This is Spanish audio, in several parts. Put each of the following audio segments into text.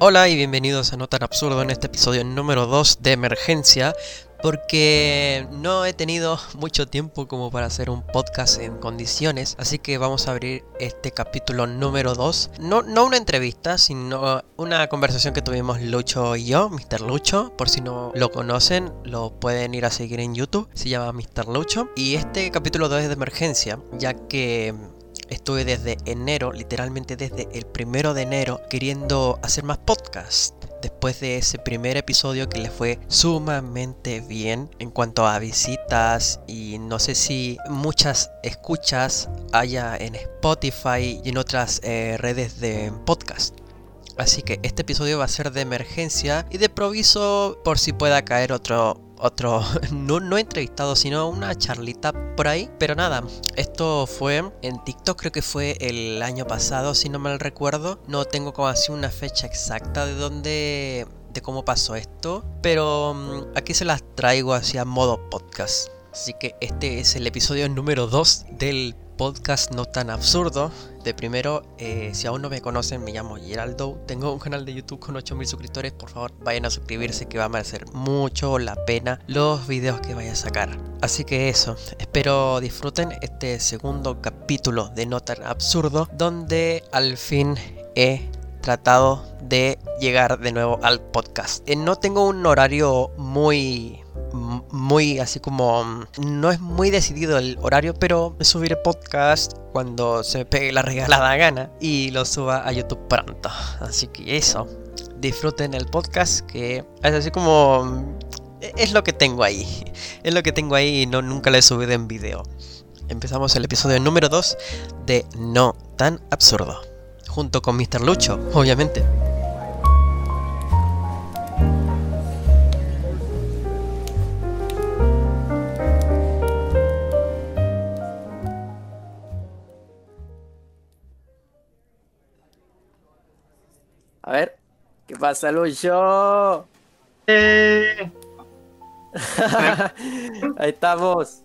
Hola y bienvenidos a No tan absurdo en este episodio número 2 de emergencia porque no he tenido mucho tiempo como para hacer un podcast en condiciones, así que vamos a abrir este capítulo número 2. No, no una entrevista, sino una conversación que tuvimos Lucho y yo, Mr. Lucho, por si no lo conocen, lo pueden ir a seguir en YouTube, se llama Mr. Lucho. Y este capítulo 2 es de emergencia, ya que Estuve desde enero, literalmente desde el primero de enero, queriendo hacer más podcast. Después de ese primer episodio que le fue sumamente bien en cuanto a visitas y no sé si muchas escuchas haya en Spotify y en otras eh, redes de podcast. Así que este episodio va a ser de emergencia y de proviso por si pueda caer otro otro, no, no entrevistado, sino una charlita por ahí. Pero nada, esto fue en TikTok, creo que fue el año pasado, si no mal recuerdo. No tengo como así una fecha exacta de dónde, de cómo pasó esto. Pero mm, aquí se las traigo hacia modo podcast. Así que este es el episodio número 2 del podcast no tan absurdo. De primero, eh, si aún no me conocen, me llamo Geraldo. Tengo un canal de YouTube con 8000 suscriptores. Por favor, vayan a suscribirse que va a merecer mucho la pena los videos que vaya a sacar. Así que eso, espero disfruten este segundo capítulo de No tan absurdo, donde al fin he tratado de llegar de nuevo al podcast. Eh, no tengo un horario muy muy así como no es muy decidido el horario, pero subiré podcast cuando se me pegue la regalada gana y lo suba a YouTube pronto. Así que eso, disfruten el podcast que es así como es lo que tengo ahí. Es lo que tengo ahí y no nunca lo he subido en video. Empezamos el episodio número 2 de No tan absurdo, junto con Mr. Lucho, obviamente. A ver, ¿qué pasa, Lucho? Eh. Ahí estamos.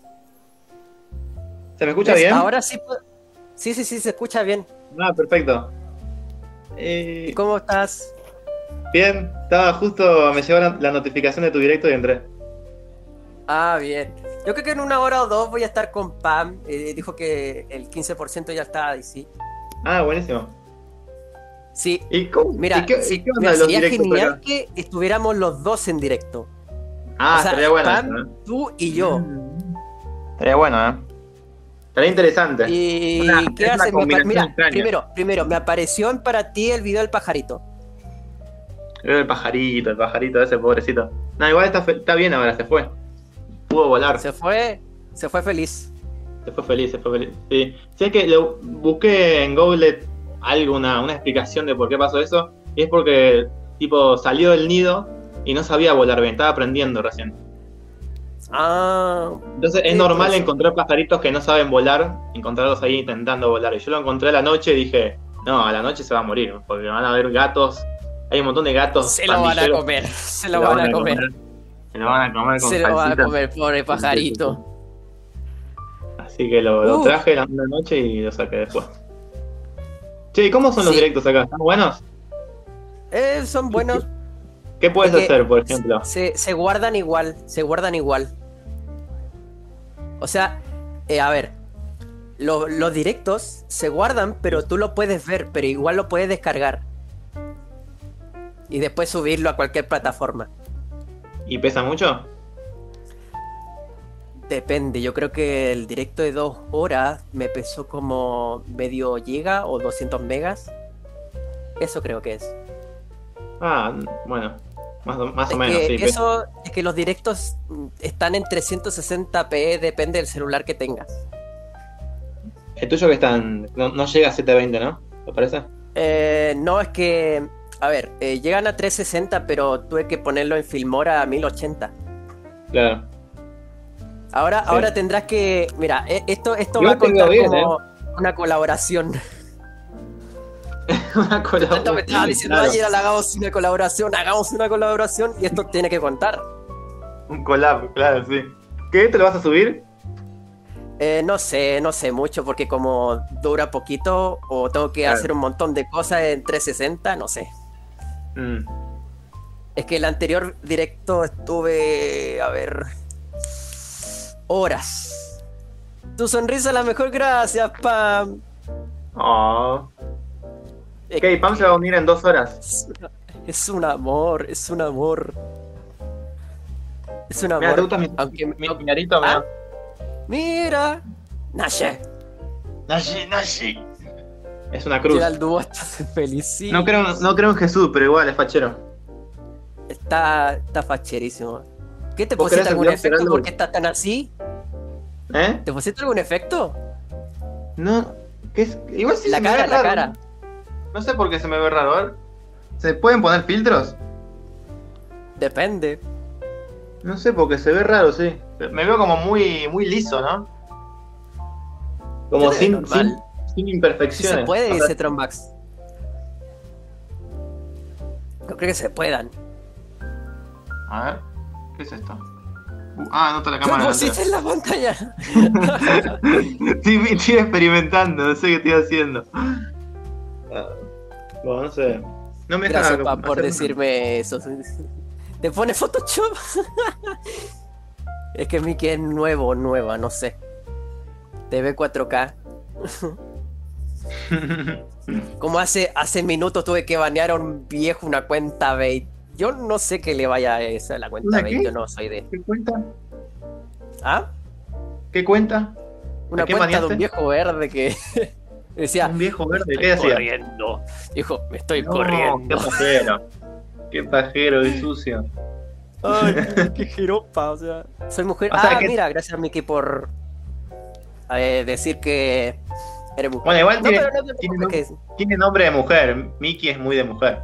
¿Se me escucha bien? Ahora sí. Sí, sí, sí, se escucha bien. Ah, perfecto. Eh, ¿Cómo estás? Bien, estaba justo, me llegó la, la notificación de tu directo y entré. Ah, bien. Yo creo que en una hora o dos voy a estar con Pam. Eh, dijo que el 15% ya está, y sí. Ah, buenísimo. Sí. ¿Y cómo? Mira, ¿Y qué, sí, y qué onda mira, de los sería genial que estuviéramos los dos en directo. Ah, O sea, estaría bueno. Pam, eso, ¿eh? tú y yo. Estaría bueno, ¿eh? Estaría interesante. ¿Y Una- qué haces? Mira, extraña. primero, primero, me apareció en para ti el video del pajarito. El pajarito, el pajarito ese pobrecito. No, igual está, está bien ahora, se fue. Pudo volar. Se fue, se fue feliz. Se fue feliz, se fue feliz. Sí, sí es que lo busqué en Google algo, una, explicación de por qué pasó eso. Y es porque, tipo, salió del nido y no sabía volar bien, estaba aprendiendo recién. Ah, Entonces es normal encontrar pajaritos que no saben volar, encontrarlos ahí intentando volar. Y yo lo encontré a la noche y dije, no, a la noche se va a morir, porque van a haber gatos. Hay un montón de gatos. se lo van a comer, se lo van a comer, Se lo van a comer con se lo van a comer, pobre pajarito. Así que lo, traje la noche y lo saqué después. Che, ¿y cómo son los Sí. directos acá? ¿Están buenos? Eh, son buenos, ¿Qué puedes hacer, por ejemplo? se, se guardan igual, se guardan igual. O sea, eh, a ver, lo- los directos se guardan, pero tú lo puedes ver, pero igual lo puedes descargar. Y después subirlo a cualquier plataforma. ¿Y pesa mucho? Depende, yo creo que el directo de dos horas me pesó como medio giga o 200 megas. Eso creo que es. Ah, bueno, más o, más o Es menos, que sí. eso, es que los directos están en 360p, depende del celular que tengas. El tuyo que están, no, no llega a 720, ¿no? ¿Te parece? Eh, no, es que, a ver, eh, llegan a 360, pero tuve que ponerlo en Filmora a 1080. Claro. Ahora, Sí. ahora tendrás que, mira, eh, esto, esto va a contar bien, como una colaboración. Una Tanto me colaboración. estaba diciendo Claro, ayer, hagamos una colaboración, hagamos una colaboración y esto tiene que contar. Un collab, claro, sí. ¿Qué? ¿Te lo vas a subir? Eh, no sé, no sé mucho porque como dura poquito o tengo que Claro. hacer un montón de cosas en 360, no sé. Mm. Es que el anterior directo estuve. A ver. Horas. Tu sonrisa es la mejor, gracias, Pam. Oh. Ok, Pam se va a unir en dos horas. Es, un amor, es un amor. Es un amor. Mira, ¿te gusta mi, Aunque mi, mi? ¿Ah? Mira. Mira. Nashe. Nashi, Nashi. Es una cruz. El dúo, está feliz. No creo, no creo en Jesús, pero igual es fachero. Está, está facherísimo. ¿Qué te ¿Vos pusiste algún efecto porque estás tan así? ¿Eh? ¿Te pusiste algún efecto? No. ¿qué es? Igual sí La se me cara, ve la raro. cara. No sé por qué se me ve raro. A ver. ¿Se pueden poner filtros? Depende. No sé, porque se ve raro, sí. Me veo como muy, muy liso, ¿no? Como sin, sin, sin Si imperfecciones. se puede, dice Trombax. No creo que se puedan. A ver, ¿qué es esto? Uh, ah, no está la ¿Qué cámara. pusiste en la pantalla? estoy, estoy experimentando, no sé qué estoy haciendo. Ah, Bueno, no sé. No me Gracias, pa, por decirme eso. ¿Te pone Photoshop? es que Mickey es nuevo, nueva, no sé. TV 4K. Como hace, hace minutos tuve que banear a un viejo una cuenta bait. Yo no sé qué le vaya a esa la cuenta ¿Una bait, qué? yo no soy de. ¿Qué cuenta? ¿Ah? ¿Qué cuenta? Una ¿A quién cuenta de un viejo verde que decía. Un viejo verde, "Estoy ¿qué decía? corriendo. Dijo, me estoy No, corriendo. Qué pajero. Qué pajero y sucio. Ay, qué jeropa, o sea. Soy mujer. O sea, ah, que- mira, gracias Mickey por eh, decir que eres mujer. Bueno, igual no, tiene, no tiene, tiene nombre de mujer. Mickey es muy de mujer.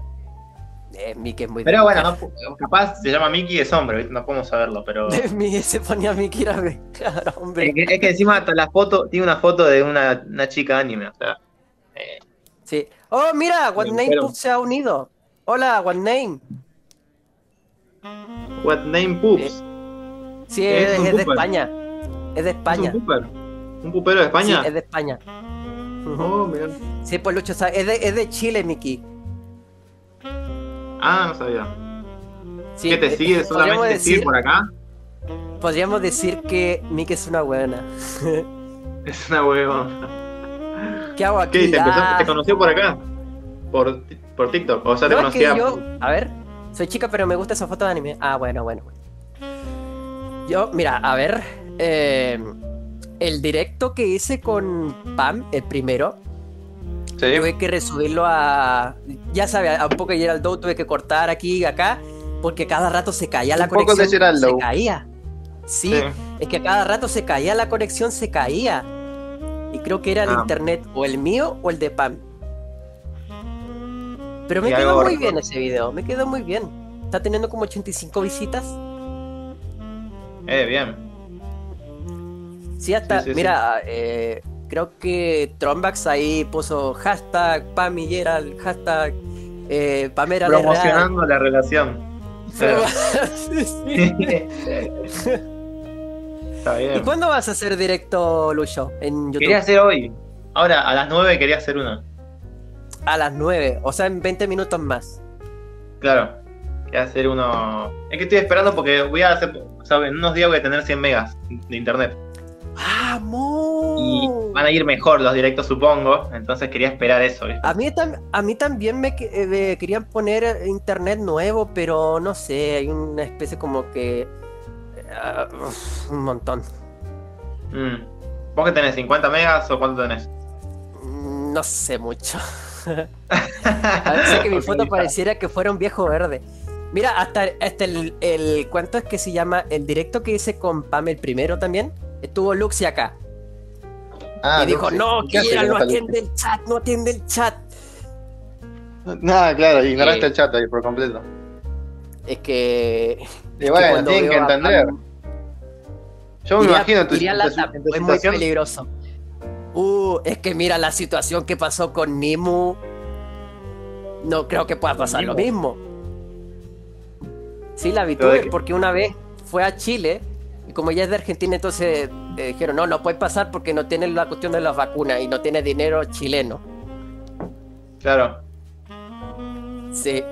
Eh, Mickey es muy Pero bueno, no, capaz se llama Mickey y es hombre, no podemos saberlo, pero. Mickey se ponía Mickey era claro, hombre. Es que, es que encima hasta la foto, tiene una foto de una, una chica anime, o sea. eh, Sí. Oh, mira, What Me Name se ha unido. Hola, What Name. what name poops? Sí, Es es, un es de. España. Es de España. ¿Es un pooper? ¿Un pupero de España? Sí, es de España. Ujú. Oh, mirá. Sí, pues Lucho, es de, es de Chile, Mickey. Ah, no sabía. Sí, ¿Qué te eh, sigue? ¿Solamente te sigue decir, por acá? podríamos decir que Mickey es una buena. Es una huevona. ¿Qué hago aquí? ¿Qué? ¿Te, empezó- Ah, te conoció por acá? Por, por TikTok. O sea, te no, es que conocía. yo, a ver, soy chica, pero me gusta esa foto de anime. Ah, bueno, bueno. bueno. Yo, mira, a ver, eh, el directo que hice con Pam, el primero, Sí. tuve que resubirlo a, ya sabes, a un poco de Geraldo tuve que cortar aquí y acá, porque cada rato se caía la Un poco de conexión, Geraldo. se caía. Sí, Sí. es que a cada rato se caía la conexión, se caía. Y creo que era el Ah. internet o el mío o el de Pam. Pero me Y quedó muy bien ese video, me quedó muy bien. Está teniendo como 85 visitas. Eh, bien. Sí, hasta, Sí, sí, sí. mira, eh, creo que Trombax ahí puso hashtag Pam y Gerald, hashtag eh, real. Promocionando la relación. Sí. Está ¿Y bien. cuándo vas a hacer directo, Lucho, en YouTube? Quería hacer hoy. Ahora, a las 9 quería hacer una. A las 9, o sea, en 20 minutos más. Claro. Quería hacer uno. Es que estoy esperando porque voy a hacer. O sea, en unos días voy a tener 100 megas de internet. ¡Vamos! Van a ir mejor los directos, supongo. Entonces quería esperar eso. ¿viste? A mí, a mí también me, eh, me querían poner eh, internet nuevo, pero no sé, hay una especie como que... uf, un montón. Mm. ¿Vos que tenés? ¿50 megas o cuánto tenés? Mm, No sé mucho. A que mi foto pareciera que fuera un viejo verde. Mira, hasta, hasta el, el- ¿Cuánto es que se llama? El directo que hice con Pam el primero también. Estuvo Luxi acá. Ah, y dijo, no, ¿Qué hace Kira, no atiende el chat, no atiende el chat. Nada, claro, ignoraste Eh. el chat ahí por completo. Es que... Y que bueno, tienen que veo a entender. Yo me Iría- imagino tu, tu- tu es muy peligroso. Uh, es que mira la situación que pasó con Nimu. No creo que pueda pasar lo mismo. Sí, la que- porque una vez fue a Chile y como ella es de Argentina, entonces eh, dijeron, no, no puede pasar porque no tiene la cuestión de las vacunas y no tiene dinero chileno. Claro. Sí.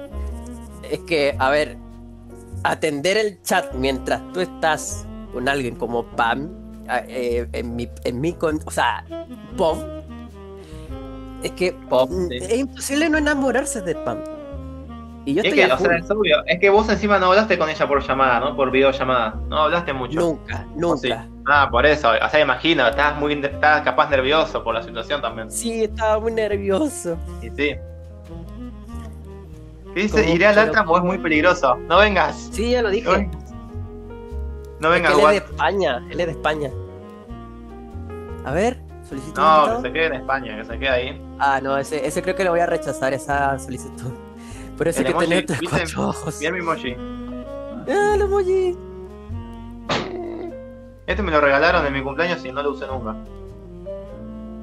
Es que, a ver, atender el chat mientras tú estás con alguien como Pam, eh, en mi, en mi con, o sea, Pom, es que Pom, sí. es imposible no enamorarse de Pam. Y yo Es estoy que, a o sea, full. es obvio. Es que vos encima no hablaste con ella por llamada, ¿no? Por videollamada. No hablaste mucho. nunca, ¿O nunca. sí? Ah, por eso. O sea, imagino, estabas muy, estabas capaz nervioso por la situación también. Sí, estaba muy nervioso. Y sí. ¿Qué dice? Iré al Altram o es muy peligroso. No vengas. Sí, ya lo dije. No vengas. No Es vengas, que él es de. España, él es de España. A ver, solicito No, que se quede en España, que se quede ahí. Ah, no, ese, ese creo que lo voy a rechazar, esa solicitud. Por eso El que emoji, tres ¿viste? cuatro ojos. Mi emoji. Ah, el emoji. Este me lo regalaron en mi cumpleaños y no lo usé nunca.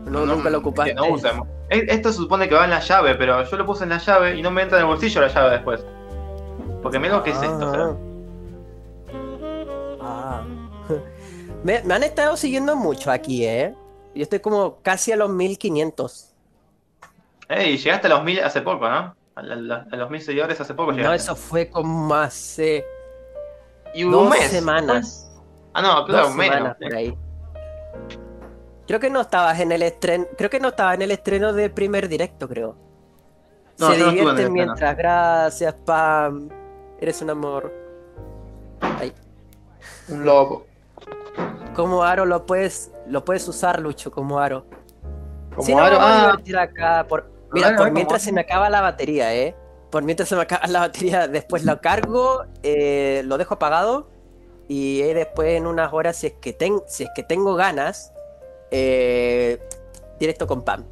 No, nunca lo ocupaste. No Esto se supone que va en la llave, pero yo lo puse en la llave y no me entra en el bolsillo la llave después. Porque mira lo que es esto, sea. Ah. Me, me han estado siguiendo mucho aquí, ¿eh? Yo estoy como casi a los 1500. Ey, llegaste a los mil hace poco, ¿no? A, la- la- a los mil seguidores hace poco No, eso fue como hace y un dos mes. semanas. Ah, no, claro, dos menos. semanas por ahí. Creo que no estabas en el estreno. Creo que no estaba en el estreno de primer directo, creo. No, Se no divierten mientras. Gracias, Pam. Eres un amor. Ay. Un lobo. Como aro lo puedes, lo puedes usar, Lucho, como aro. Como Si no, aro. a Ah, acá. Por... Mira, ver, por mientras se me acaba la batería, ¿eh? Por mientras se me acaba la batería, después lo cargo, eh, lo dejo apagado y después en unas horas, si es que, ten- si es que tengo ganas, eh, directo con Pam.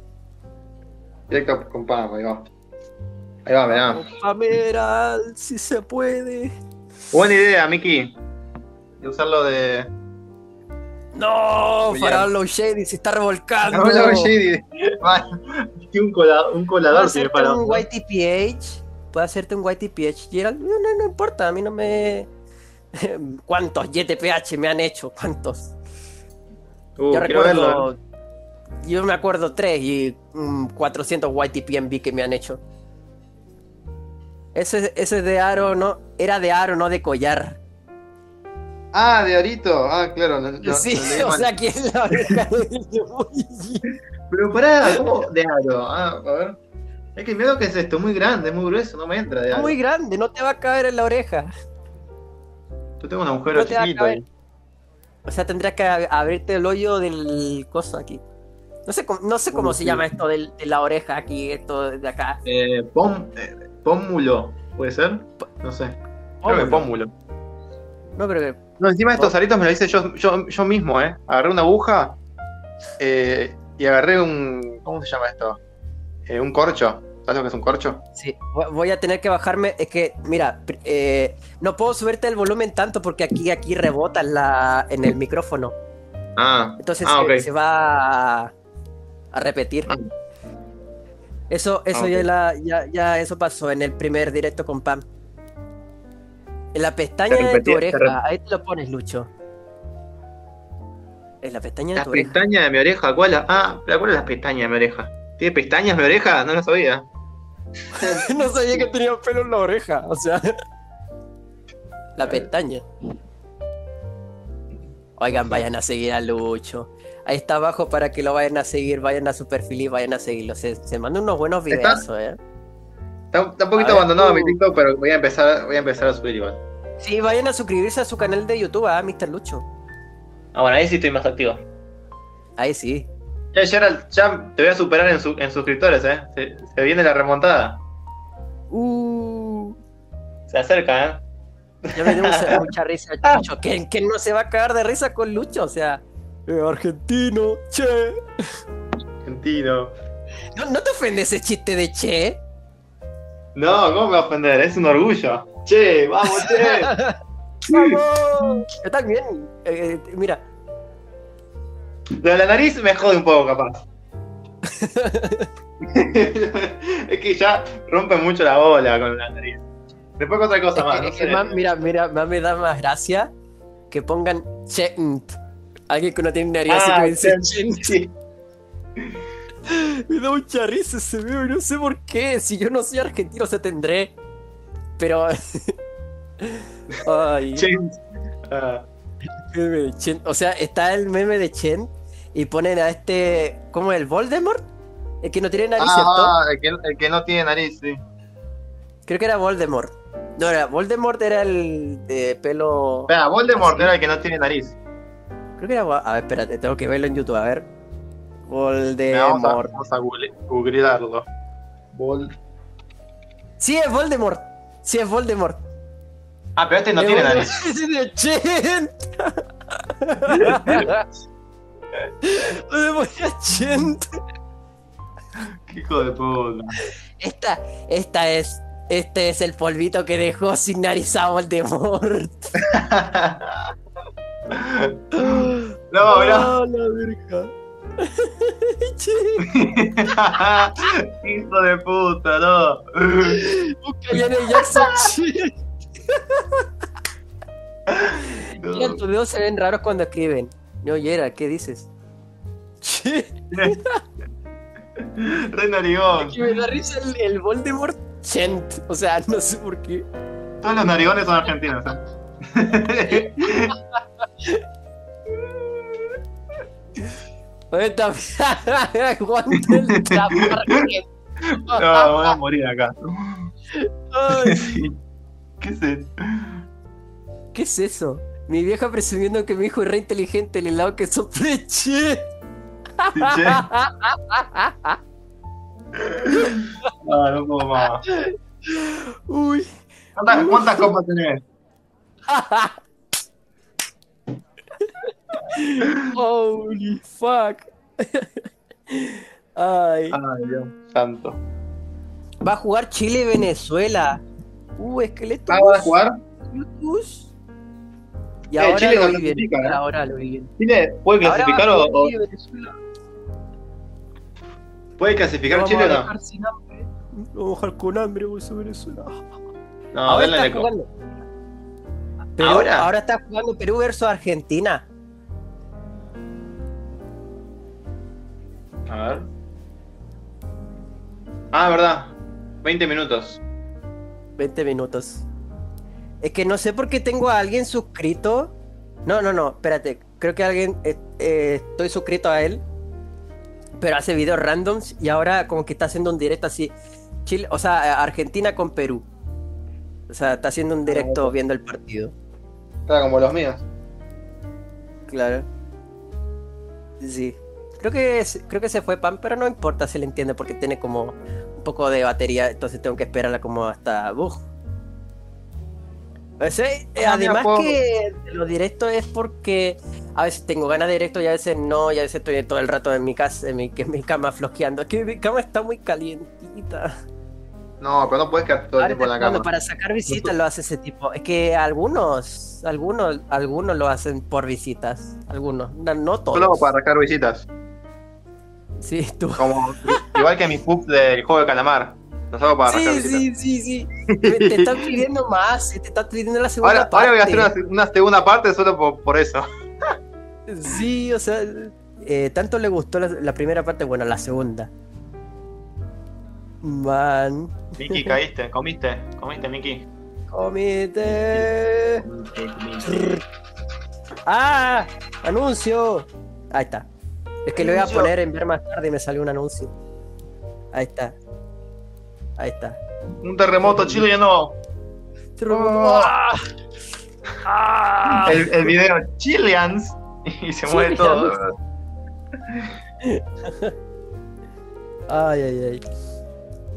directo con Pam, ahí va. Ahí va, mirá. Pamera, si se puede. Buena idea, Miki. De usarlo de. No, Low Shady se está revolcando. Shady. Un, cola- un ¿Puedo colador tiene hacerte para. un YTPH? ¿Puedo hacerte un YTPH, Gerald? No, no, no importa, a mí no me... ¿Cuántos YTPH me han hecho? ¿Cuántos? Uh, yo recuerdo... Yo me acuerdo tres y mm, 400 YTPMB que me han hecho. Ese, ese de aro, no... Era de aro, no de collar. Ah, de Arito. Ah, claro. no- no- sí, o sea, que es la oreja emoji. Pero pará, ¿cómo de aro? Ah, a ver. Es que miedo que es esto, muy grande, muy grueso, no me entra de aro. muy grande, no te va a caber en la oreja. Yo tengo un agujero No chiquito ahí. O sea, tendrías que ab- abrirte el hoyo del coso aquí. No sé cómo, no sé cómo se llama esto de la oreja aquí, esto de acá. Eh, pom, eh, pómulo, ¿puede ser? No sé. Creo que pómulo. No creo que. No, encima de estos aritos me lo hice yo, yo, yo mismo, ¿eh? Agarré una aguja eh, y agarré un. ¿Cómo se llama esto? Eh, un corcho. ¿Sabes lo que es un corcho? Sí, vo- voy a tener que bajarme. Es que, mira, eh, no puedo subirte el volumen tanto porque aquí, aquí rebota en, la, en el micrófono. Ah, Entonces Ah, se, va a, a repetir. Ah. Eso, eso Ah, ya, la- ya, ya eso pasó en el primer directo con Pam. En la pestaña de tu oreja, ahí te lo pones, Lucho. En la pestaña de la tu oreja. pestaña de mi oreja. ¿Cuál? es? Ah, pero ¿cuál es la pestaña de mi oreja? ¿Tiene pestañas mi oreja? No lo sabía. no sabía que tenía pelo en la oreja, o sea. La pestaña. Oigan, vayan a seguir a Lucho. Ahí está abajo para que lo vayan a seguir, vayan a su perfil y vayan a seguirlo. Se, se mandan unos buenos ¿Está? videos, eh. Está, está un poquito ver, abandonado tú. mi TikTok, pero voy a empezar, voy a empezar a subir igual. Sí, vayan a suscribirse a su canal de YouTube, ah, Mr. Lucho. Ah, bueno, ahí sí estoy más activo. Ahí sí. Ya, Gerald, ya te voy a superar en, su- en suscriptores, ¿eh? Se, se viene la remontada. Uh, Se acerca, ¿eh? ya me dio mucha, mucha risa, Lucho. ¿Quién, quién no se va a cagar de risa con Lucho? O sea, eh, argentino, che. Argentino. ¿No, ¿No te ofende ese chiste de che? No, ¿cómo me va a ofender? Es un orgullo. Che, vamos, che. ¡Vamos! Yo también. eh, eh, mira, Lo de la nariz me jode un poco, capaz. es que ya rompe mucho la bola con la nariz. Después otra cosa es más. que- no es que sé. más- mira, mira, más me da más gracia que pongan chent. Alguien que no tiene nariz así Ah, que me dice sí, chent. sí. Me da mucha risa ese video y no sé por qué. Si yo no soy argentino, se tendré. Pero. Ay. Chen. Ah, Chen. O sea, está el meme de Chen y ponen a este. ¿Cómo es el Voldemort? El que no tiene nariz, ¿cierto? Ah, el que, el que no tiene nariz, sí. Creo que era Voldemort. No, era Voldemort era el de pelo. Espera, Voldemort Así. era el que no tiene nariz. Creo que era. A ver, espérate, tengo que verlo en YouTube. A ver. Mira, Vamos a, Voldemort. vamos a google- googlearlo. Vol- Sí, es Voldemort. Sí, es Voldemort. Ah, pero este no tiene nariz. De era Chen. Qué hijo de puta. Esta, esta es. Este es el polvito que dejó sin nariz a Voldemort. No, mirá. Oh, la verga. Che, Hijo de puta, no. Janet Jackson. Tus dedos se ven raros cuando escriben. No, Yera, ¿qué dices? Re narigón. que me da risa el, el Voldemort Chent. O sea, no sé por qué. Todos los narigones son argentinos. ¿eh? Aguante el. No, voy a morir acá. Ay. ¿Qué es eso? ¿Qué es eso? Mi vieja presumiendo que mi hijo es re inteligente, el helado que che. No, no puedo más. Uy. ¿Cuántas, cuántas copas tenés? Holy fuck. Ay. Ay, Dios santo. Va a jugar Chile-Venezuela. Uh, esqueleto. ¿Ah, vas a jugar? Y Eh, ahora Chile lo vi bien. clasifica, ¿eh? Ahora lo vi bien. ¿Chile puede Ahora clasificar va a o, puede clasificar Lo Chile o no? dejar sin hambre. Lo vamos a dejar con hambre, vos a Venezuela. No, ahora está eco. jugando. Perú- ¿Ahora? ahora está jugando Perú versus Argentina. A ver. Ah, verdad. 20 minutos. 20 minutos. Es que no sé por qué tengo a alguien suscrito. No, no, no, espérate. Creo que alguien. eh, eh, estoy suscrito a él. Pero hace videos randoms y ahora como que está haciendo un directo así. Chile, o sea, Argentina con Perú. O sea, está haciendo un directo viendo el partido. Está como los míos. Claro. Sí. Creo que, creo que se fue Pan, pero no importa, se le entiende porque tiene como poco de batería, entonces tengo que esperarla como hasta... Sea, eh, Ah, además puedo- que lo directo es porque a veces tengo ganas de directo y a veces no, y a veces estoy todo el rato en mi casa, en mi, que en mi cama flojeando. Es que mi cama está muy calientita. No, pero no puedes quedar todo el tiempo en la cama. para sacar visitas lo hace ese tipo. Es que algunos, algunos, algunos lo hacen por visitas. Algunos, no, no todos. Solo para rascar visitas. Sí, tú. Como, igual que mis pups del juego de calamar. Los hago para Sí, sí, sí, sí. Te están pidiendo más, te están pidiendo la segunda Ahora, parte. ahora voy a hacer una, una segunda parte solo por, por eso. Sí, o sea, eh, tanto le gustó la, la primera parte, bueno, la segunda. Man, Miki, caíste, comiste, comiste, Miki. comite. ¡Ah! ¡Anuncio! Ahí está. Es que lo voy a poner en ver más tarde y me salió un anuncio. Ahí está. Ahí está. Un terremoto chileno. ¡Ah! ¡Ah! El, el video Chileans. Y se mueve todo. Ay, ay, ay.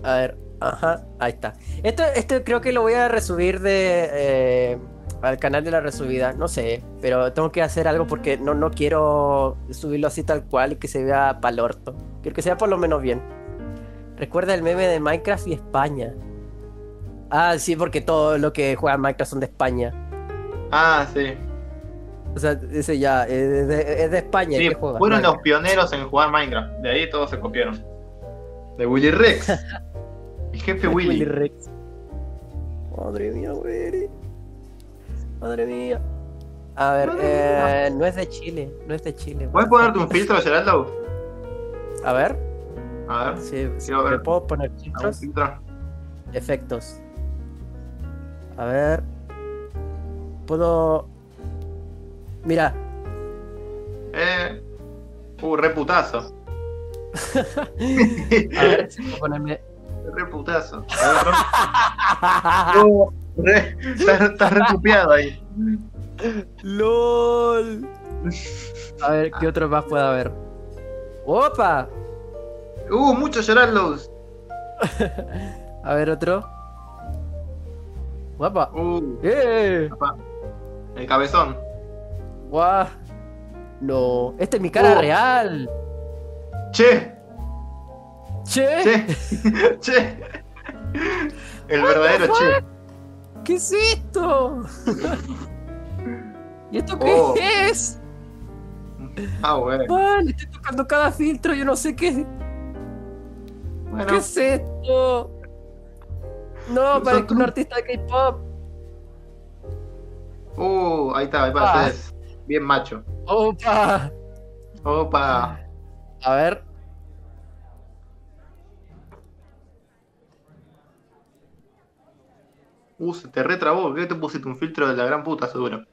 A ver, ajá, ahí está. Esto, esto creo que lo voy a resubir de eh, al canal de la resubida, no sé, pero tengo que hacer algo porque no, no quiero subirlo así tal cual y que se vea pa'l orto. Quiero que sea por lo menos bien. Recuerda el meme de Minecraft y España. Ah, sí, porque todo lo que juega Minecraft son de España. Ah, sí. O sea, ese ya es de, es de España. Sí, que juega fueron los pioneros en jugar Minecraft. De ahí todos se copiaron. De Willy Rex. El jefe Willy Willy. Rex. Madre mía, Willy. Madre mía. A ver, eh, no es de Chile, no es de Chile. ¿Puedes ponerte un filtro, Geraldo? A ver, A ver. si Quiero ver. le puedo poner ¿algún filtros, filtro? efectos. A ver. Puedo. Mira. Eh. Uh, reputazo. A ver, si puedo ponerme. Reputazo. A ver, estás, estás re tupeado ahí. LOL. A ver, ¿qué otro más puede haber? ¡Opa! Uh, mucho Gerardos. A ver, otro. ¡Guapa! Uh, ¡Eh! el cabezón. ¡Guau! No, esta es mi cara Oh. real. Che, Che, che, che. El verdadero che. ¿Qué es esto? ¿Y esto qué Oh. es? Ah, bueno. Man, estoy tocando cada filtro, yo no sé qué. Bueno, ¿Qué es esto? No, Son parezco un artista de K-pop. uh, ahí está, ahí Ah. pareces bien macho. Opa. Opa. A ver. Uh, se te retrabó. ¿Qué te pusiste un filtro de la gran puta, seguro?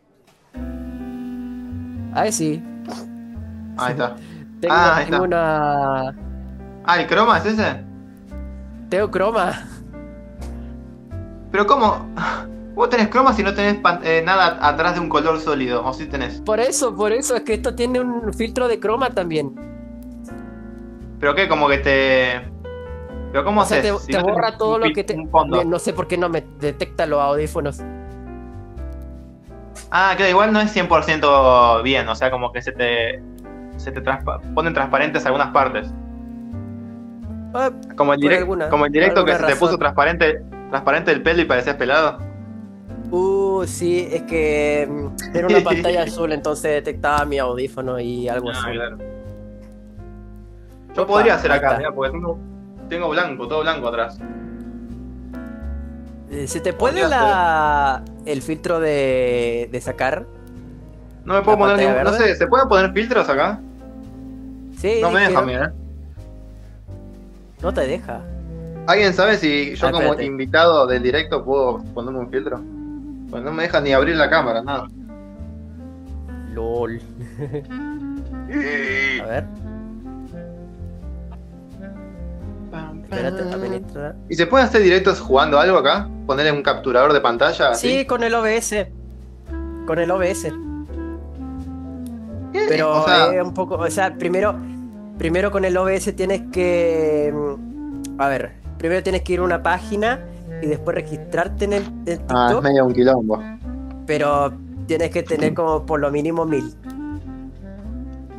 Ahí sí. Ahí está. Tengo, Ah, ahí tengo está. una. Ah, ¿el croma es ese? Tengo croma. Pero ¿cómo? Vos tenés croma si no tenés eh, nada atrás de un color sólido, o si tenés. Por eso, por eso, es que esto tiene un filtro de croma también. ¿Pero qué? Como que te... ¿Pero cómo O sea, haces? te, Si te no borra todo lo que te. No sé por qué no me detecta los audífonos. Ah, claro, igual no es 100% bien, o sea, como que se te... Se te transpa- ponen transparentes algunas partes. Ah, Como el, Por direct- alguna- como el directo que se te puso transparente, transparente el pelo y parecías pelado. Uh, sí, es que mm, era una pantalla azul, entonces detectaba mi audífono y algo Ah, así. claro. Yo Opa, podría hacer acá, mirá, porque tengo, tengo blanco, todo blanco atrás. Eh, ¿Se te puede la... el filtro de, de sacar? No me puedo ¿La poner ningún... No sé, ¿se pueden poner filtros acá? Sí, No me deja, quiero- mira. No te deja. ¿Alguien sabe si yo Ah, como espérate. invitado del directo puedo ponerme un filtro? Pues no me deja ni abrir la cámara, nada. LOL. A ver, espérate, administrar. ¿Y se pueden hacer directos jugando algo acá? ¿Ponerle un capturador de pantalla? así? Sí, con el OBS. Con el OBS. ¿Qué? Pero O sea, es un poco, o sea, primero, primero con el OBS tienes que, mm, a ver, primero tienes que ir a una página y después registrarte en el en ah, es medio un quilombo. pero tienes que tener como por lo mínimo mil,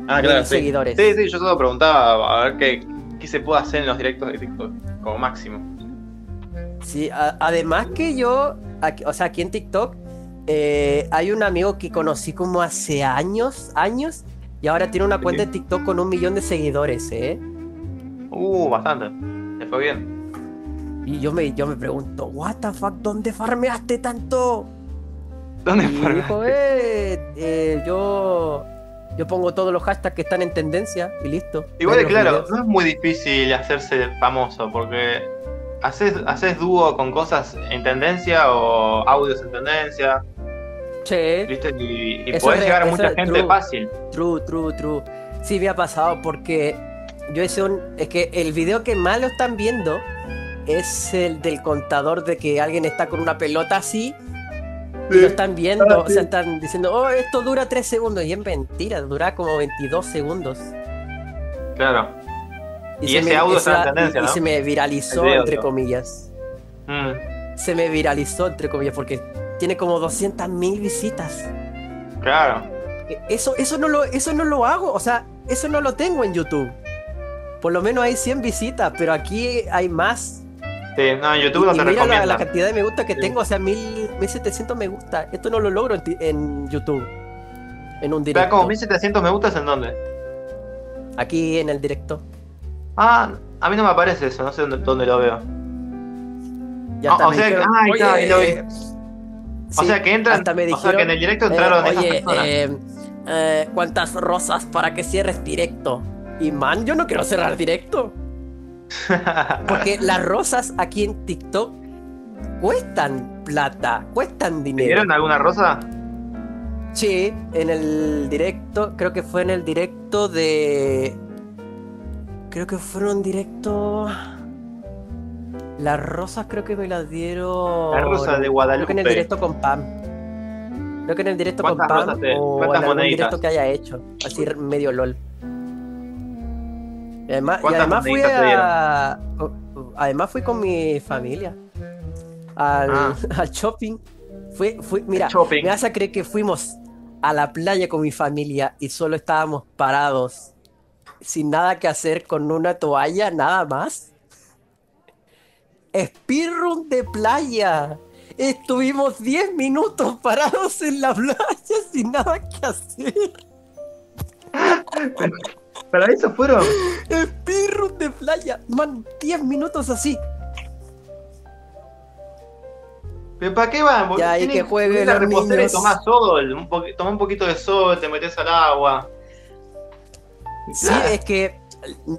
Ah, mil seguidores. Sí, sí, yo solo preguntaba a ver qué, se puede hacer en los directos de TikTok, como máximo. Sí, a- además que yo, aquí- o sea, aquí en TikTok eh, hay un amigo que conocí como hace años, años, y ahora tiene una cuenta de TikTok con un millón de seguidores, ¿eh? Uh, bastante. Le fue bien. Y yo me, yo me pregunto, what the fuck, ¿dónde farmeaste tanto? ¿Dónde Y fue? dijo, eh, eh, yo, yo pongo todos los hashtags que están en tendencia y listo. Igual, los claro, no es muy difícil hacerse famoso porque haces, haces dúo con cosas en tendencia o audios en tendencia, Che, ¿viste? Y, y podés es- llegar a mucha gente true. fácil. true, true, true. Sí me ha pasado porque yo hice un... Es que el video que más lo están viendo es el del contador de que alguien está con una pelota así y lo están viendo, Ah, o sea, están diciendo, oh, esto dura 3 segundos y es mentira, dura como 22 segundos. Claro. Y se ese audio está en esa- tendencia, y- y ¿no? se me viralizó, entre comillas. Mm, Se me viralizó, entre comillas, porque tiene como 200.000 visitas. claro. E- Eso, eso, no lo, eso no lo hago, o sea, eso no lo tengo en YouTube. Por lo menos hay 100 visitas, pero aquí hay más. Sí, no, en YouTube y no y te mira la, recomienda. la cantidad de me gusta que Sí. tengo, o sea, 1000, 1700 me gusta. Esto no lo logro en, YouTube. En un directo. como 1700 me gustas en dónde. Aquí en el directo. Ah, a mí no me aparece eso, no sé dónde, dónde lo veo. Ya Ah, o sea dijeron, ah, está, lo vi. "Oye, o sí, sea que entran, hasta me o sea que en el directo Eh, entraron esas oye, personas. eh, eh, ¿cuántas rosas para que cierres directo? Y man, yo no quiero cerrar directo. Porque las rosas aquí en TikTok cuestan plata, cuestan ¿Te dinero. dieron alguna rosa? Sí, en el directo, creo que fue en el directo de. Creo que fueron directo. Las rosas creo que me las dieron. La rosa de Creo que Guadalupe. en el directo con Pam. Creo que en el directo con ¿Cuántas Pam rosas te- o en algún directo que haya hecho. Así medio LOL. Y además, y ¿Cuántas además fui te a. Además fui con mi familia. Al, Ah. al shopping. Fui, mira, shopping. me a creer que fuimos a la playa con mi familia y solo estábamos parados. Sin nada que hacer, con una toalla, nada más. Speedrun de playa. Estuvimos 10 minutos parados en la playa sin nada que hacer. ¿Para eso fueron? Speedrun de playa. Man, 10 minutos así. ¿Pero para qué van? Porque Ya, y que jueguen ir a los reposar niños. y tomar sol. Un un poquito de sol, te metes al agua. Sí, es que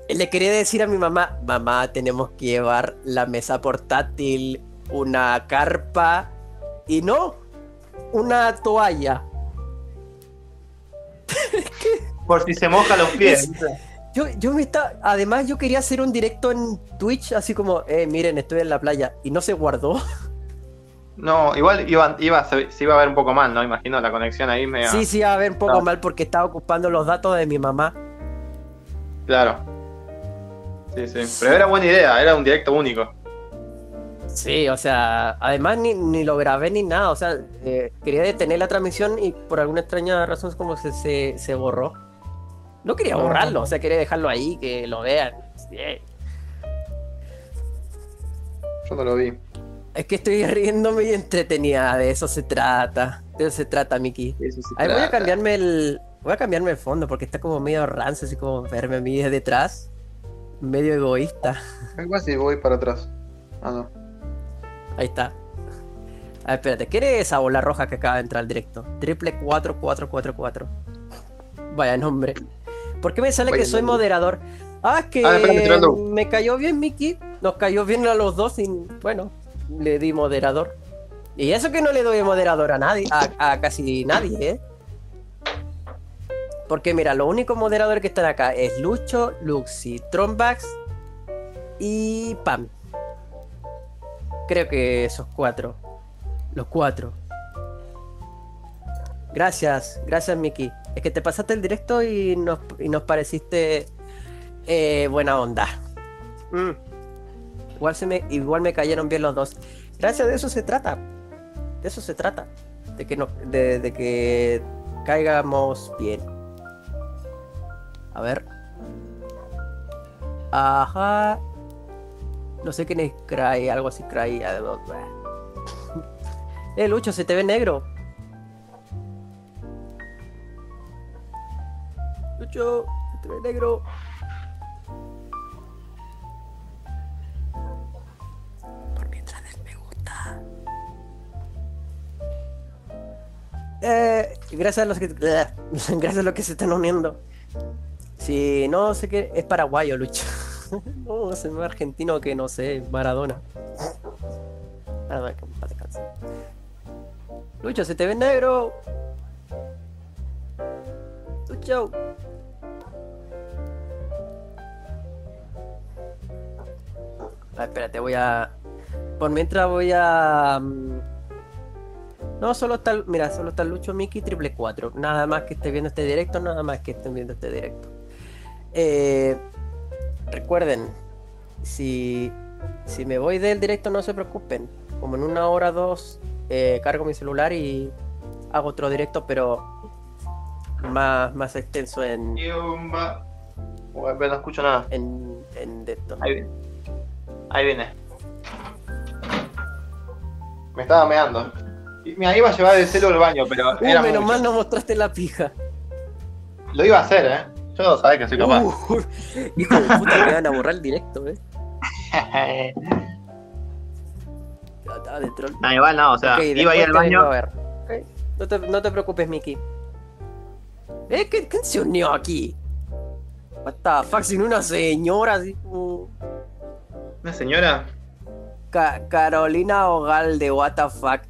le quería decir a mi mamá, mamá, tenemos que llevar la mesa portátil, una carpa y no, una toalla. Por si se moja los pies. Yo, yo me está, además yo quería hacer un directo en Twitch, así como, eh, miren, estoy en la playa y no se guardó. No, igual iba, iba, se, se iba a ver un poco mal, ¿no? Imagino la conexión ahí medio. Sí, sí, a ver un poco Ah. mal porque estaba ocupando los datos de mi mamá. Claro. Sí, sí. Pero era buena idea, era un directo único. Sí, o sea, además ni, ni lo grabé ni nada, o sea, eh, quería detener la transmisión y por alguna extraña razón es como se, se, se borró. No quería No. borrarlo, o sea, quería dejarlo ahí, que lo vean. Sí. Yo no lo vi. Es que estoy riéndome y entretenida, de eso se trata. De eso se trata, Miki. Eso se Ahí voy a cambiarme el. Voy a cambiarme el fondo porque está como medio rancio, así como verme a mí desde detrás. Medio egoísta. Igual si voy para atrás. Ah, no. Ahí está. A ver, espérate, ¿qué es esa bola roja que acaba de entrar al directo? Triple 4444. Vaya nombre. ¿Por qué me sale Vaya que soy nombre. moderador? Ah, es que Ah, espérate, me cayó bien Mickey. Nos cayó bien a los dos y bueno, le di moderador. Y eso que no le doy moderador a nadie, a, casi nadie, ¿eh? Porque mira, los únicos moderadores que están acá es Lucho, Luxi, Trombax y Pam. Creo que esos cuatro. Los cuatro. Gracias, gracias Miki. Es que te pasaste el directo y nos, y nos pareciste eh, buena onda. Mm. Igual, me, igual me cayeron bien los dos. Gracias, de eso se trata. De eso se trata. De que, no, de que caigamos bien. A ver. Ajá. No sé quién es Cry, algo así, Cry. algo- Eh, Lucho, se te ve negro. Lucho, se te ve negro. Gracias a los que gracias a los que se están uniendo. Si no sé qué es paraguayo, Lucho. no, es más argentino que no sé, Maradona. Descanse. Lucho, se te ve negro. Lucho. Ah, espérate, voy a. Por mientras voy a. No, solo está. Mira, solo está Lucho Mickey triple 4. Nada más que esté viendo este directo, nada más que estén viendo este directo. Eh, recuerden, si, si me voy del directo, no se preocupen. Como en una hora o dos, eh, cargo mi celular y hago otro directo, pero más, más extenso en, no escucho nada. en, en de esto. Ahí viene. Ahí viene. Me estaba meando. Mira, iba a llevar el celo al baño, pero Uh, era menos mucho. mal no mostraste la pija. Lo iba a hacer, ¿eh? Yo sabés que soy capaz. Uh, hijo de puta, me van a borrar el directo, eh. Estaba de troll. no, igual no, o sea, Ok, iba ahí después al baño. a ver. No, te, no te preocupes, Miki. ¿Eh? ¿Qué- ¿Quién se unió aquí? What the fuck, sin una señora así como... Una señora. Ca- Carolina Ogalde, what the fuck.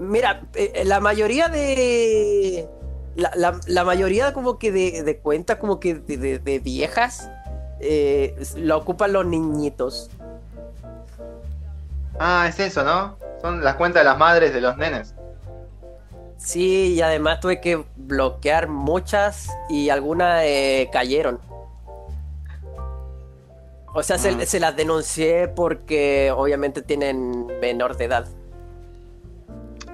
Mira, eh, la mayoría de. La, la- la mayoría como que de, de cuentas como que de, de- de viejas eh, lo ocupan los niñitos. Ah, es eso, ¿no? Son las cuentas de las madres de los nenes. Sí, y además tuve que bloquear muchas y algunas eh, cayeron. O sea, se, Mm. se las denuncié porque obviamente tienen menor de edad.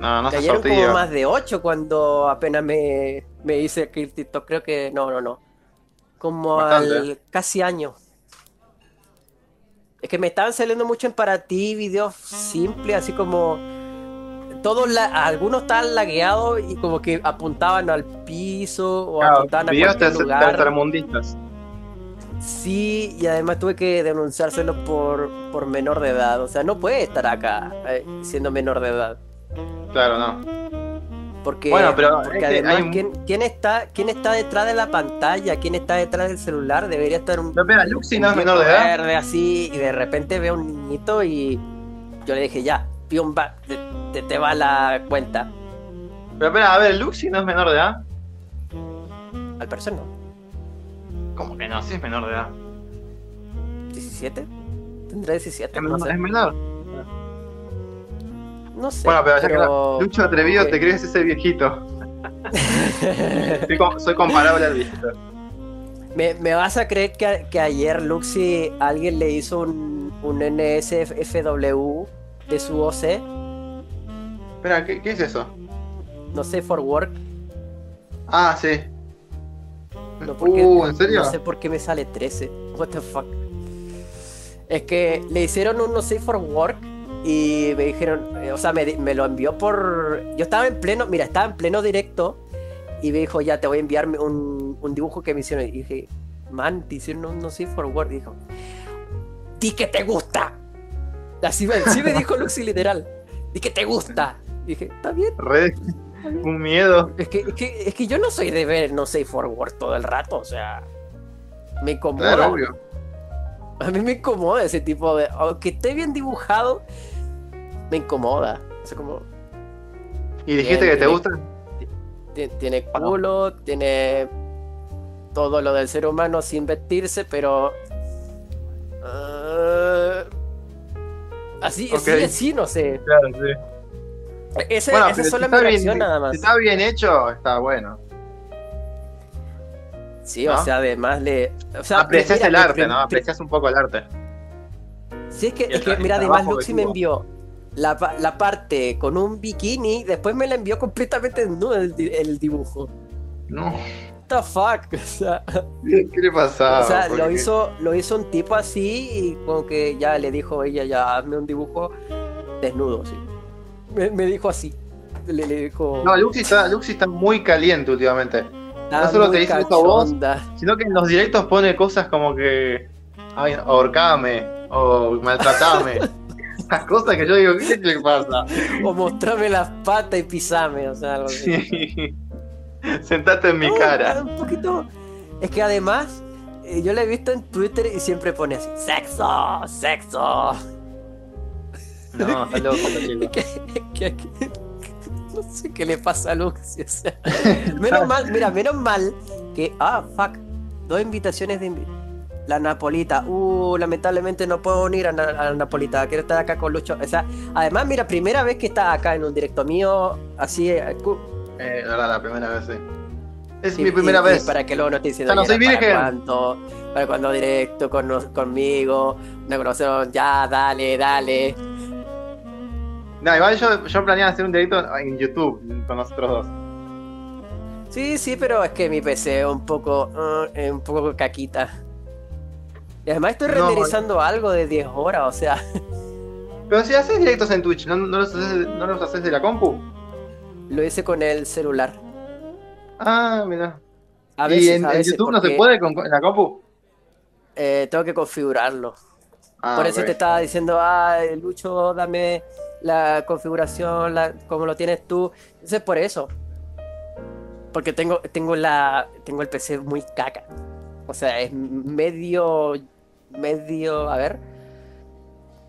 No, no se Cayeron como más de 8 cuando apenas me, me hice el TikTok. Creo que no, no, no. Como Bastante. al casi año. Es que me estaban saliendo mucho en para ti videos simples, así como. Todos la- algunos estaban lagueados y como que apuntaban al piso o Claro, apuntaban a cualquier lugar. Sí, y además tuve que denunciárselo por, por menor de edad. O sea, no puede estar acá eh, siendo menor de edad. Claro, no. Porque, Bueno, pero porque es que además, un- ¿quién, quién está, ¿quién está detrás de la pantalla? ¿Quién está detrás del celular? Debería estar un, Pero espera, Luxi no es menor de edad. verde así, y de repente veo un niñito y yo le dije, ya, pium, va, te, te, te va la cuenta. Pero espera, a ver, Luxi no es menor de edad. Al parecer no. ¿Cómo que no? Sí es menor de edad. ¿17? ¿Tendrá 17? Es, No menor- sé. es menor. No sé. Bueno, pero ya que pero- Lucho Atrevido te crees ese viejito. Soy, com- soy comparable al viejito. ¿Me, me vas a creer que, a- que ayer Luxi alguien le hizo un, un NSFW de su OC? Espera, ¿qué, qué es eso? No sé, for work. Ah, sí. No, porque, uh, ¿en serio? No sé por qué me sale 13. What the fuck. Es que le hicieron un no sé for work y me dijeron, eh, o sea, me, me lo envió por. Yo estaba en pleno, mira, estaba en pleno directo y me dijo, ya te voy a enviar un, un dibujo que me hicieron. Y dije, man, te hicieron un no sé for work. Y dijo, di que te gusta. Así me, me dijo Luxi literal. Di que te gusta. Y dije, está bien. Re, un miedo. Es que, es, que, es que yo no soy de ver no sé for work todo el rato, o sea. Me incomoda. Claro, obvio. A mí me incomoda ese tipo de. Aunque esté bien dibujado, me incomoda. O sea, como. ¿Y dijiste que te gusta? ti- Tiene culo, tiene todo lo del ser humano sin vestirse, pero. ah, así, Ok. así, así, no sé. Claro, sí. Ese, Bueno, esa es solo mi reacción bien, nada más. si está bien hecho, está bueno. Sí, ¿no? o sea, además le. O sea, Aprecias mira, el arte, ¿no? Aprecias un poco el arte. Sí, es que, es que mira, además Luxi me envió la, la parte con un bikini, después me la envió completamente desnuda el, el dibujo. No. What the fuck? O sea, ¿Qué le pasaba? o sea, ¿Por lo qué? hizo, lo hizo un tipo así y como que ya le dijo ella, ya hazme un dibujo desnudo, sí. Me, me dijo así. Le, le dijo. No, Luxi está, Luxi está muy caliente últimamente. "Está no solo te dice eso a vos, cachonda". Sino que en los directos pone cosas como que. Ay, ahorcame. O maltratame. Esas cosas que yo digo, ¿qué le pasa? O mostrame las patas y pisame, o sea, algo así. Sí. Sentate en mi No, cara. Un poquito. Es que además, eh, yo la he visto en Twitter y siempre pone así: ¡Sexo! ¡Sexo! No, está loco. Que- no sé qué le pasa a Luxi. O sea, menos mal, mira, menos mal que. Ah, fuck. Dos invitaciones de. invi- La Napolita. Uh, lamentablemente no puedo unir a, Na- a la Napolita. Quiero estar acá con Lucho. O sea, además, mira, primera vez que está acá en un directo mío, así. eh, Eh, la verdad, la primera vez, sí. Es mi primera y- y vez. para que luego no te diciendo no "Oye, soy ¿para virgen". cuándo? Para cuando directo con, conmigo, una conocerón, ya, dale, dale. No, igual yo, yo planeaba hacer un directo en YouTube con nosotros dos. Sí, sí, pero es que mi PC es un poco, uh, es un poco caquita. Y además estoy No, renderizando algo de 10 horas, o sea, Pero si haces directos en Twitch, ¿no, no los, haces, no los haces de la compu? lo hice con el celular. Ah, mira. A ¿Y en, a en YouTube no se puede con, la compu? eh, tengo que configurarlo. Ah, Por eso te estaba diciendo, ah, Lucho, dame la configuración, la, como lo tienes tú. Eso es por eso. Porque tengo, tengo la. Tengo el PC muy caca. O sea, es medio. Medio. A ver.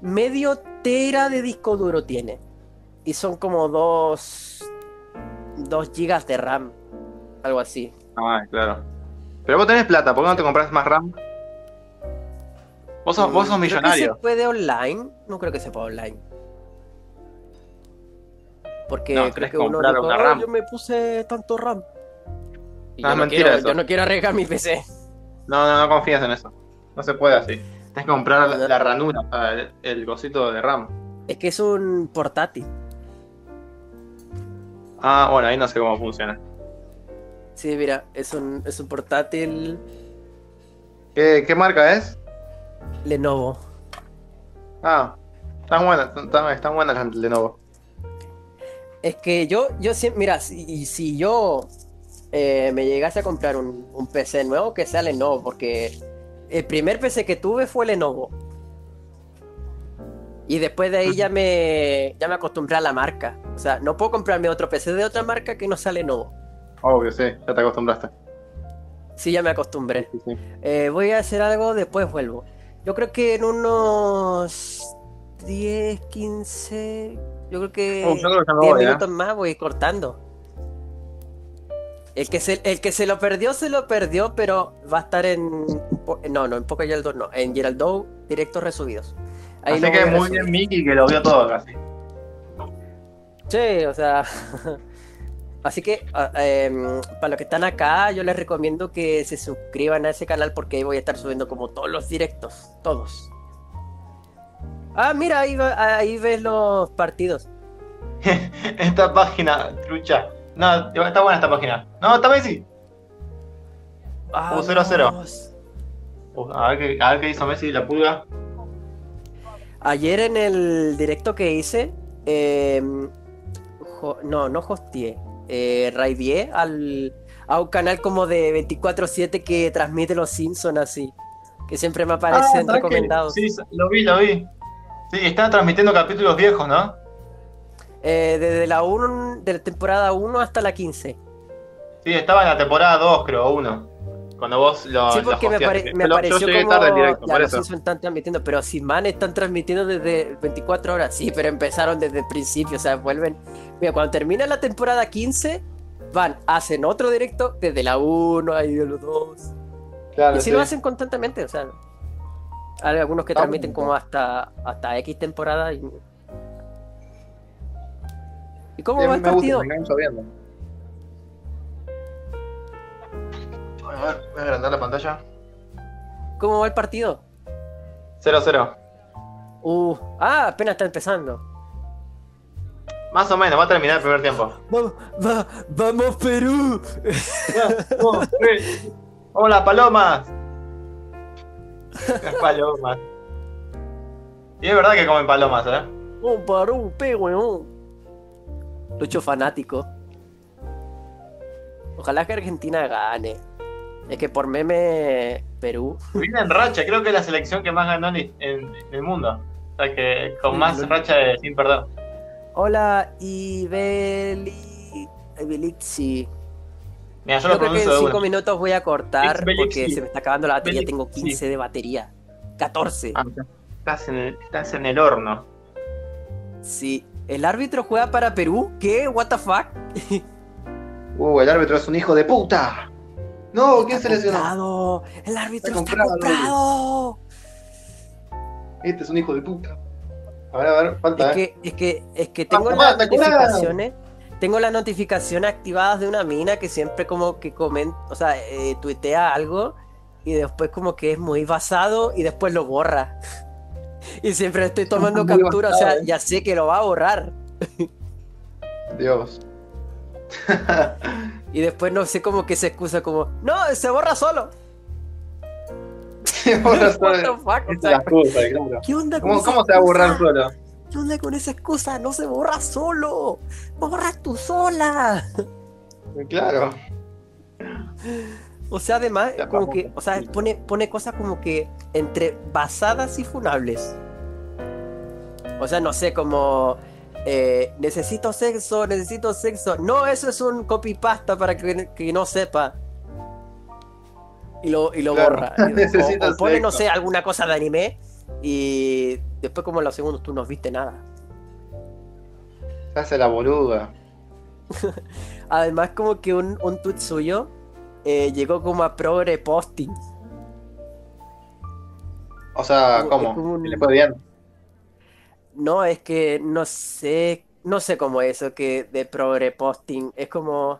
medio tera de disco duro tiene. Y son como dos, dos gigas de RAM. Algo así. Ah, claro. Pero vos tenés plata, ¿por qué no te compras más RAM? Vos sos, vos sos Mm, millonario. se puede online? No creo que se pueda online. Porque No, creo que uno dijo, una "Oh, RAM". yo me puse tanto RAM. Y No, yo, es no mentira quiero, eso. yo no quiero arriesgar mi PC. No, no, no confías en eso. No se puede así. Tenés que comprar la, la ranura, el, el cosito de RAM. Es que es un portátil. Ah, bueno, ahí no sé cómo funciona. Sí, mira, es un, es un portátil ¿Qué, qué marca es? Lenovo. Ah, están buenas, están, están buenas las Lenovo. Es que yo, yo siempre, mira, si, si yo eh, me llegase a comprar un, un PC nuevo, que sea Lenovo, porque el primer PC que tuve fue Lenovo. Y después de ahí ya me, ya me acostumbré a la marca. O sea, no puedo comprarme otro PC de otra marca que no sea Lenovo. Obvio, sí, ya te acostumbraste. Sí, ya me acostumbré. Sí, sí. Eh, voy a hacer algo, después vuelvo. Yo creo que en unos 10, 15, yo creo que Oh, yo creo que ya me 10 voy, ¿eh? minutos más voy cortando. El que, se, el que se lo perdió, se lo perdió, pero va a estar en... No, no, en Poco Geraldo no, en Geraldo directos resubidos. Ahí Así que muy bien Miki que lo vio todo casi. Sí, o sea. Así que, ah, em, para los que están acá, yo les recomiendo que se suscriban a ese canal porque ahí voy a estar subiendo como todos los directos. Todos. Ah, mira, ahí, va- ahí ves los partidos. esta página, trucha. No, está buena esta página. No, está Messi. Uh, cero a cero. Vamos. A, ver qué, a ver qué hizo Messi la pulga. Ayer en el directo que hice, em, jo- no, no hostié, eh, raideé al, a un canal como de 24-7 que transmite los Simpsons así, que siempre me aparecen Ah, recomendados. Sí, lo vi, lo vi. Sí, están transmitiendo capítulos viejos, ¿no? Eh, desde la 1, de la temporada 1 hasta la 15. Sí, estaba en la temporada 2, creo, 1. Cuando vos lo. Sí, lo porque me, apare- me lo- apareció Yo llegué como... tarde en directo, ya, por los. Simpsons están transmitiendo, pero si man están transmitiendo desde 24 horas, sí, pero empezaron desde el principio, o sea, vuelven... Mira, cuando termina la temporada 15, van, hacen otro directo desde la 1, ahí de los 2. Claro, Y sí. lo hacen constantemente, o sea... Hay algunos que transmiten como hasta, hasta X temporada y... ¿Y cómo Sí, va el me gusta, A ver, voy a agrandar la pantalla. ¿Cómo va el partido? 0-0. Uh, ah, apenas está empezando. Más o menos, va a terminar el primer tiempo. Vamos, va- vamos Perú. Tres. ¡Hola, palomas! Las palomas. Y es verdad que comen palomas, ¿eh? Un Perú, pe, weón. Lucho fanático. Ojalá que Argentina gane. Es que por meme Perú. Viene en racha, creo que es la selección que más ganó en, en- en el mundo. O sea, que con más racha de sin perder. Hola, Ibeli. Ibelixi. Mira, yo Yo lo creo que en pronuncio de 5 una. minutos voy a cortar Ibelixi. porque se me está acabando la batería. Ibelixi. Tengo 15 de batería. 14. Ah, estás, en el, estás en el horno. Sí. ¿El árbitro juega para Perú? ¿Qué? ¿What the fuck? Uh, el árbitro es un hijo de puta. No, ¿quién se Está lesionó? comprado. El árbitro Está está comprado, comprado. Este es un hijo de puta. A ver, a ver, falta, Es eh. que, es que, es que tengo Ah, las notificaciones. Tengo las notificaciones activadas de una mina que siempre como que comenta, o sea, eh, tuitea algo y después como que es muy basado y después lo borra. Y siempre estoy tomando captura, o sea, eh. ya sé que lo va a borrar. Dios. Y después no sé como que se excusa como, no, se borra solo. Fuck? O sea, ¿Qué onda con ¿Cómo, esa ¿Cómo se va a borrar solo? ¿Qué onda con esa excusa? No se borra solo. Borra tú sola. Claro. O sea, además, Ya, como vamos. que, o sea, pone, pone cosas como que entre basadas y funables. O sea, no sé, como eh, necesito sexo, necesito sexo. No, eso es un copypasta para que, que no sepa. Y lo, y lo Claro, borra. O- pone, no sé, alguna cosa de anime. Y después como en los segundos tú no viste nada. Se hace la boluda. Además como que un, un tweet suyo eh, llegó como a progre posting. O sea, ¿cómo? como un- ¿Y ¿Le fue bien? No, es que no sé, no sé cómo es eso que de progre posting. Es como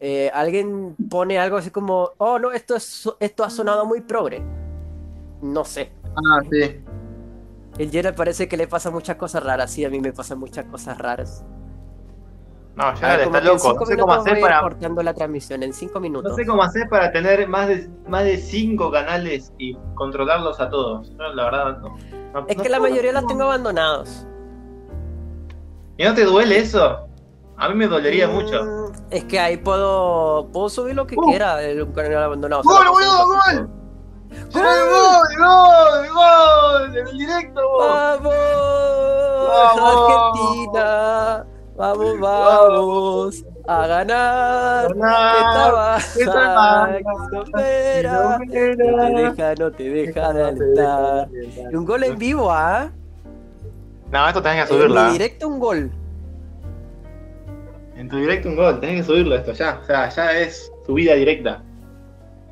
eh, alguien pone algo así como, oh no, esto es, esto ha sonado muy progre. No sé. Ah, sí. El Gerald parece que le pasa muchas cosas raras. Sí, a mí me pasan muchas cosas raras. No, ya está loco. No sé cómo hacer para. cortando la transmisión en cinco minutos. No sé cómo hacer para tener más de más de cinco canales y controlarlos a todos. La verdad, no. no- Es no que la mayoría los tengo abandonados. ¿Y no te duele eso? A mí me dolería Mm, mucho. Es que ahí puedo, puedo subir lo que Uh. quiera de un canal abandonado. ¡Gol, boludo, gol! ¡Gol, gol, gol! ¡En el directo! ¡Vamos! ¡Vamos! ¡Argentina! ¡Vamos, vamos! ¡A ganar! No te deja, no te deja de alentar. Y un gol en vivo, ¿ah? No, esto tenés que En subirla. mi directo un gol. En tu directo un gol, tenés que subirlo esto ya. O sea, ya es subida directa.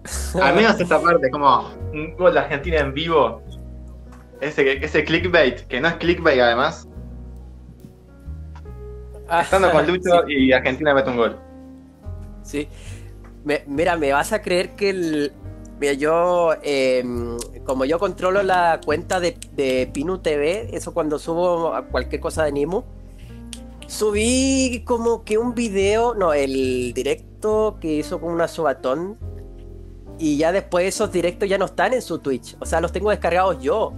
Al menos esta parte, como un gol de Argentina en vivo. Ese, ese clickbait, que no es clickbait además. Estando con Lucho y Argentina mete un gol. Sí. Me- mira, me vas a creer que el. Mira, yo. eh, como yo controlo la cuenta de, de Pinu TV, eso cuando subo a cualquier cosa de Nimu, subí como que un video, no, el directo que hizo con una subatón. Y ya después esos directos ya no están en su Twitch. O sea, los tengo descargados yo.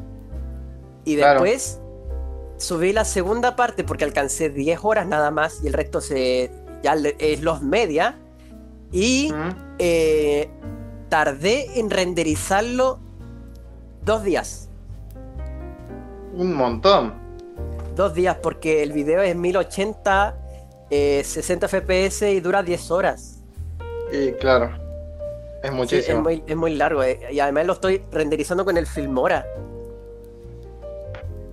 Y Claro. Subí la segunda parte porque alcancé 10 horas nada más y el resto se ya le- es los media. Y eh, tardé en renderizarlo dos días. Un montón. Dos días porque el video es 1080, eh, 60 FPS y dura 10 horas. Y claro. Es Sí, muchísimo. es, muy, es muy largo. eh, Y además lo estoy renderizando con el Filmora.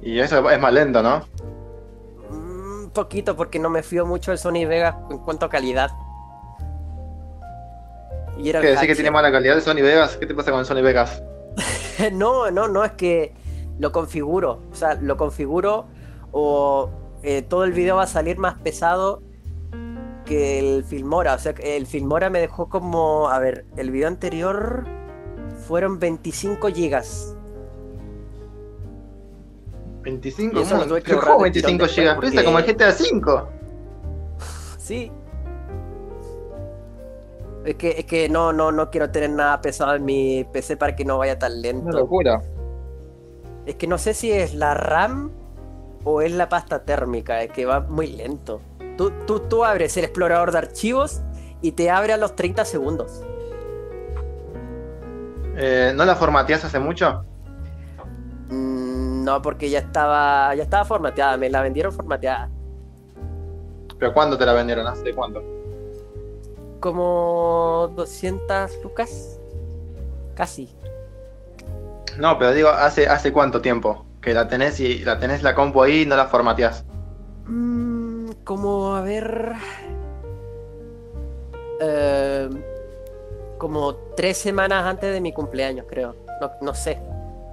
Y eso es más lento, ¿no? Un poquito porque no me fío mucho del Sony Vegas en cuanto a calidad. Y era ¿Qué decir que tiene mala calidad el Sony Vegas? ¿Qué te pasa con el Sony Vegas? No, no, no, es que lo configuro. O sea, lo configuro o eh, todo el video va a salir más pesado que el Filmora. O sea, el Filmora me dejó como. A ver, el video anterior fueron 25 gigas. 25, Y eso lo ¿cómo? tuve que ¿Qué borrar juego del tirón 25 después GB? porque- Pesa como el GTA V. Sí. Es que, es que no, no, no quiero tener nada pesado en mi PC para que no vaya tan lento. locura. Es que no sé si es la RAM o es la pasta térmica, es que va muy lento. Tú, tú, tú abres el explorador de archivos y te abre a los 30 segundos. Eh, ¿No la formateas hace mucho? No, porque ya estaba, ya estaba formateada, me la vendieron formateada. ¿Pero cuándo te la vendieron? ¿Hace cuánto? Como 200 lucas. Casi. No, pero digo, ¿hace, hace cuánto tiempo? Que la tenés y la tenés la compu ahí y no la formateás. Mm, como, a ver... eh, como tres semanas antes de mi cumpleaños, creo. No, no sé.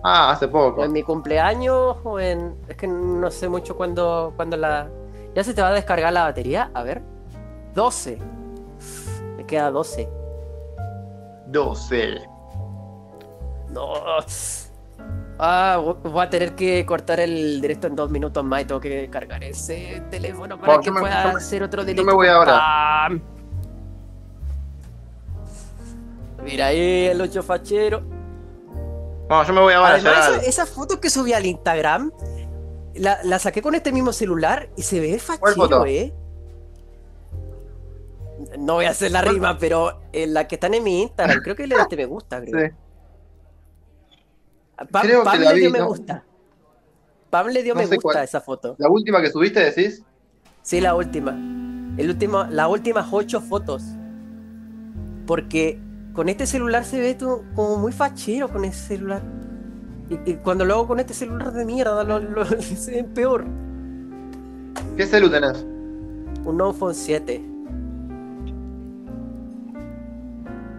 Ah, hace poco. O en mi cumpleaños o en... Es que no sé mucho cuándo cuando la... ¿Ya se te va a descargar la batería? A ver. 12. Me queda 12. 12. No. Ah, vo- voy a tener que cortar el directo en dos minutos más y tengo que cargar ese teléfono para que yo me- pueda yo me- hacer otro yo directo. me voy ahora. ¡Pam! Mira ahí el ocho fachero. Bueno, yo me voy a Además, esa, esa foto que subí al Instagram, la, la saqué con este mismo celular y se ve ¿Cuál fachero? ¿eh? No voy a hacer la rima, pero en la que están en mi Instagram, creo que le diste me gusta, creo. Sí. Pam, Creo le dio vi, me no- gusta. Pam le dio no me gusta cuál. a esa foto. La última que subiste, decís. Sí, la última. El último, las últimas ocho fotos. Porque con este celular se ve todo como muy fachero con ese celular. Y, y cuando lo hago con este celular de mierda, lo, lo, se ve peor. ¿Qué celu tenés? Un iPhone 7.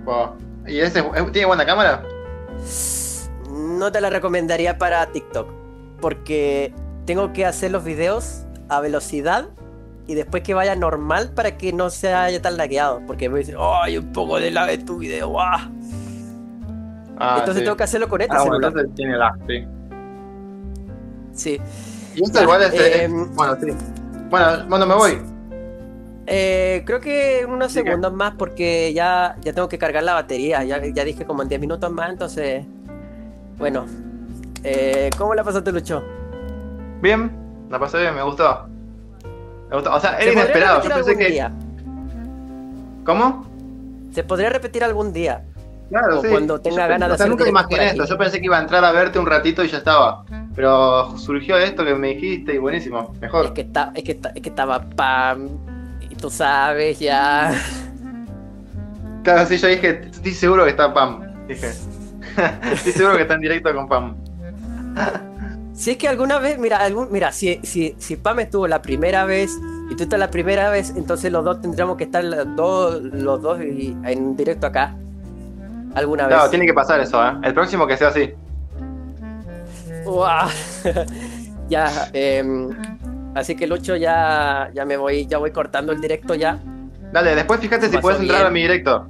Wow. ¿Y ese es- tiene buena cámara? No te la recomendaría para TikTok. Porque tengo que hacer los videos a velocidad y después que vaya normal para que no se haya tan lagueado. Porque me dicen, oh, hay un poco de lag en tu video. ¡guau!". Ah, Entonces sí. tengo que hacerlo con este Ah, bueno, entonces tiene lag, sí. Sí. Y esto igual es. Eh, es- bueno, sí. Bueno, bueno, me voy. Eh, creo que unos segundos más porque ya, ya tengo que cargar la batería. Ya, ya dije como en 10 minutos más, entonces... Bueno. Eh, ¿Cómo la pasaste, Lucho? Bien, la pasé bien, me gustó. O sea, ¿Se era inesperado. Yo pensé que. día? ¿Cómo? Se podría repetir algún día. Claro, O sí. cuando tenga Yo ganas de o sea, hacer nunca imaginé esto. Yo pensé que iba a entrar a verte un ratito y ya estaba. Pero surgió esto que me dijiste y buenísimo. Es Mejor. que, está, es, que está- es que estaba Pam. Y tú sabes, ya. Claro, sí, yo dije, estoy seguro que está Pam. Dije. estoy seguro que está en directo con Pam. Si es que alguna vez, mira, algún, mira, si, si, si Pam estuvo la primera vez y tú estás la primera vez, entonces los dos tendríamos que estar los dos, los dos y- en directo acá. Alguna vez. Claro, tiene que pasar eso, ¿eh? El próximo que sea así. Uah. ya, em, así que Lucho ya, ya me voy, ya voy cortando el directo ya. Dale, después fíjate si puedes entrar bien. a mi directo.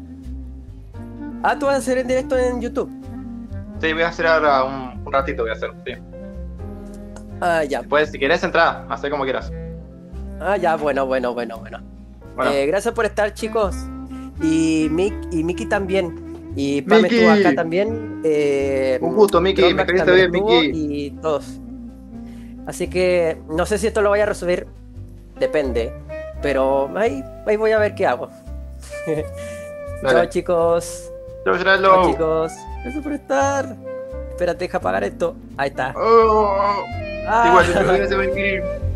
Ah, tú vas a hacer el directo en YouTube. Sí, voy a hacer ahora un, un ratito, voy a hacer. Sí. Ah, ya. Después, si querés entrar, hacé como quieras. Ah, ya, bueno, bueno, bueno, bueno. Bueno, Eh, gracias por estar, chicos. Y Mick y Miki también. Y Pam estuvo acá también. eh, Un gusto, Miki, me caíste bien, Miki. Y todos. Así que no sé si esto lo voy a resolver. Depende. Pero ahí, ahí voy a ver qué hago. Chao, chicos. Chao, Gerardo. chicos. Gracias por estar. Espérate, deja apagar esto. Ahí está. Oh. Igual, yo creo que se va a ir.